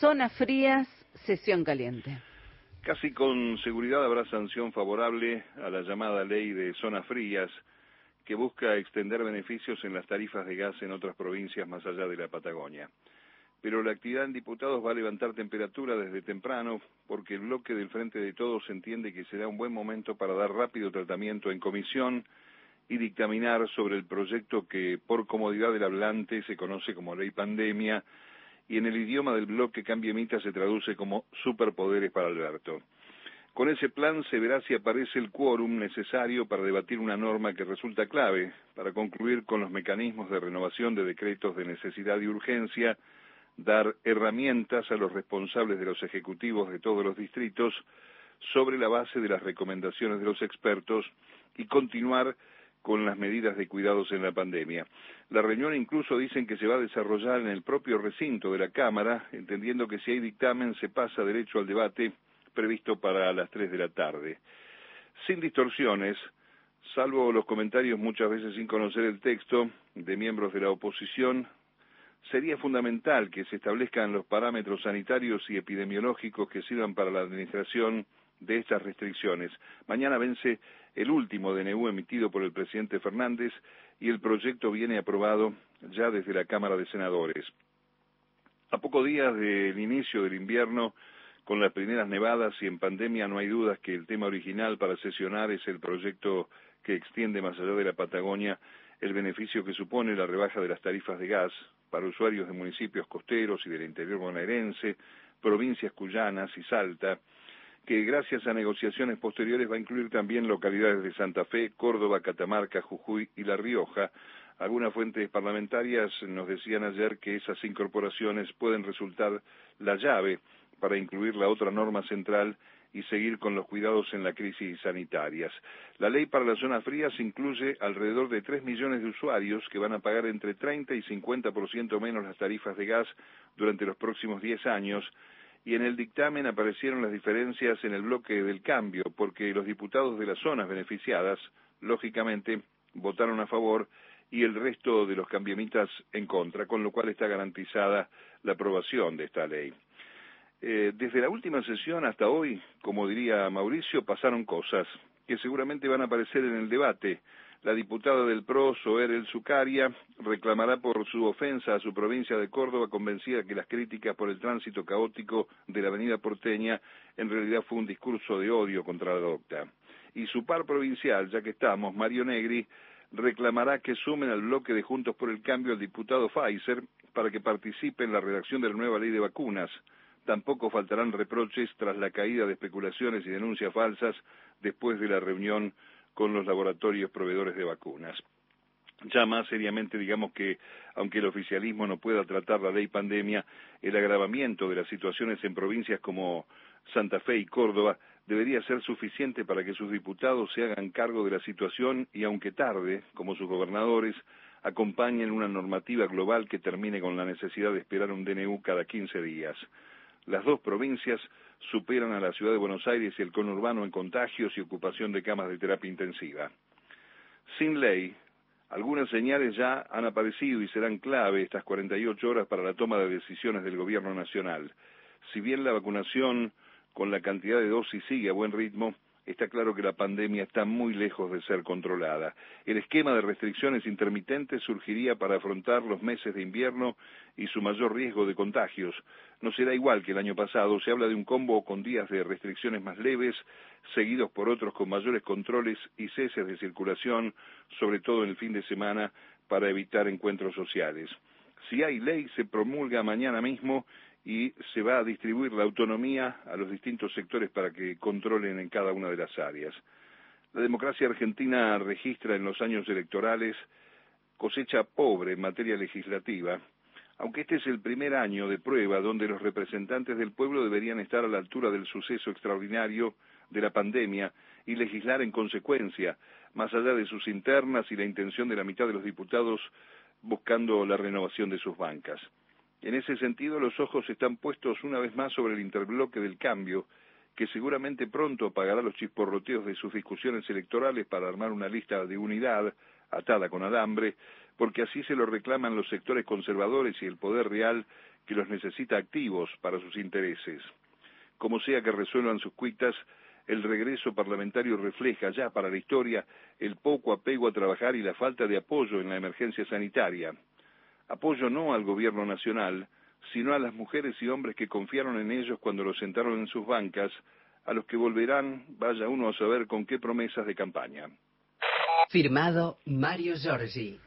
Zona Frías, sesión caliente. Casi con seguridad habrá sanción favorable a la llamada ley de zonas frías que busca extender beneficios en las tarifas de gas en otras provincias más allá de la Patagonia. Pero la actividad en diputados va a levantar temperatura desde temprano porque el bloque del Frente de Todos entiende que será un buen momento para dar rápido tratamiento en comisión y dictaminar sobre el proyecto que por comodidad del hablante se conoce como ley pandemia y en el idioma del bloque Cambiemita se traduce como superpoderes para Alberto. Con ese plan se verá si aparece el quórum necesario para debatir una norma que resulta clave para concluir con los mecanismos de renovación de decretos de necesidad y urgencia, dar herramientas a los responsables de los ejecutivos de todos los distritos sobre la base de las recomendaciones de los expertos y continuar con las medidas de cuidados en la pandemia. La reunión incluso dicen que se va a desarrollar en el propio recinto de la Cámara, entendiendo que si hay dictamen se pasa derecho al debate previsto para las tres de la tarde. Sin distorsiones, salvo los comentarios muchas veces sin conocer el texto de miembros de la oposición, sería fundamental que se establezcan los parámetros sanitarios y epidemiológicos que sirvan para la administración de estas restricciones. Mañana vence el último DNU emitido por el presidente Fernández y el proyecto viene aprobado ya desde la Cámara de Senadores. A pocos días del inicio del invierno, con las primeras nevadas y en pandemia, no hay dudas que el tema original para sesionar es el proyecto que extiende más allá de la Patagonia el beneficio que supone la rebaja de las tarifas de gas para usuarios de municipios costeros y del interior bonaerense, provincias cuyanas y Salta, que gracias a negociaciones posteriores va a incluir también localidades de Santa Fe, Córdoba, Catamarca, Jujuy y La Rioja. Algunas fuentes parlamentarias nos decían ayer que esas incorporaciones pueden resultar la llave para incluir la otra norma central y seguir con los cuidados en la crisis sanitarias. La ley para las zonas frías incluye alrededor de 3 millones de usuarios que van a pagar entre 30 y 50% menos las tarifas de gas durante los próximos 10 años y en el dictamen aparecieron las diferencias en el bloque del cambio, porque los diputados de las zonas beneficiadas, lógicamente, votaron a favor y el resto de los cambiamitas en contra, con lo cual está garantizada la aprobación de esta ley. Eh, desde la última sesión hasta hoy, como diría Mauricio, pasaron cosas que seguramente van a aparecer en el debate la diputada del PRO, Soer El Zucaria, reclamará por su ofensa a su provincia de Córdoba, convencida que las críticas por el tránsito caótico de la avenida porteña en realidad fue un discurso de odio contra la docta. Y su par provincial, ya que estamos, Mario Negri, reclamará que sumen al bloque de Juntos por el Cambio al diputado Pfizer para que participe en la redacción de la nueva ley de vacunas. Tampoco faltarán reproches tras la caída de especulaciones y denuncias falsas después de la reunión con los laboratorios proveedores de vacunas. Ya más seriamente, digamos que, aunque el oficialismo no pueda tratar la ley pandemia, el agravamiento de las situaciones en provincias como Santa Fe y Córdoba debería ser suficiente para que sus diputados se hagan cargo de la situación y, aunque tarde, como sus gobernadores, acompañen una normativa global que termine con la necesidad de esperar un DNU cada 15 días. Las dos provincias superan a la ciudad de Buenos Aires y el conurbano en contagios y ocupación de camas de terapia intensiva. Sin ley, algunas señales ya han aparecido y serán clave estas 48 horas para la toma de decisiones del gobierno nacional. Si bien la vacunación con la cantidad de dosis sigue a buen ritmo, está claro que la pandemia está muy lejos de ser controlada. El esquema de restricciones intermitentes surgiría para afrontar los meses de invierno y su mayor riesgo de contagios. No será igual que el año pasado, se habla de un combo con días de restricciones más leves, seguidos por otros con mayores controles y ceses de circulación, sobre todo en el fin de semana, para evitar encuentros sociales. Si hay ley, se promulga mañana mismo y se va a distribuir la autonomía a los distintos sectores para que controlen en cada una de las áreas. La democracia argentina registra en los años electorales cosecha pobre en materia legislativa, aunque este es el primer año de prueba donde los representantes del pueblo deberían estar a la altura del suceso extraordinario de la pandemia y legislar en consecuencia, más allá de sus internas y la intención de la mitad de los diputados buscando la renovación de sus bancas. En ese sentido, los ojos están puestos una vez más sobre el interbloque del cambio, que seguramente pronto apagará los chisporroteos de sus discusiones electorales para armar una lista de unidad atada con alambre, porque así se lo reclaman los sectores conservadores y el poder real que los necesita activos para sus intereses. Como sea que resuelvan sus cuitas, el regreso parlamentario refleja ya para la historia el poco apego a trabajar y la falta de apoyo en la emergencia sanitaria. Apoyo no al gobierno nacional, sino a las mujeres y hombres que confiaron en ellos cuando los sentaron en sus bancas, a los que volverán, vaya uno a saber con qué promesas de campaña. Firmado Mario Giorgi.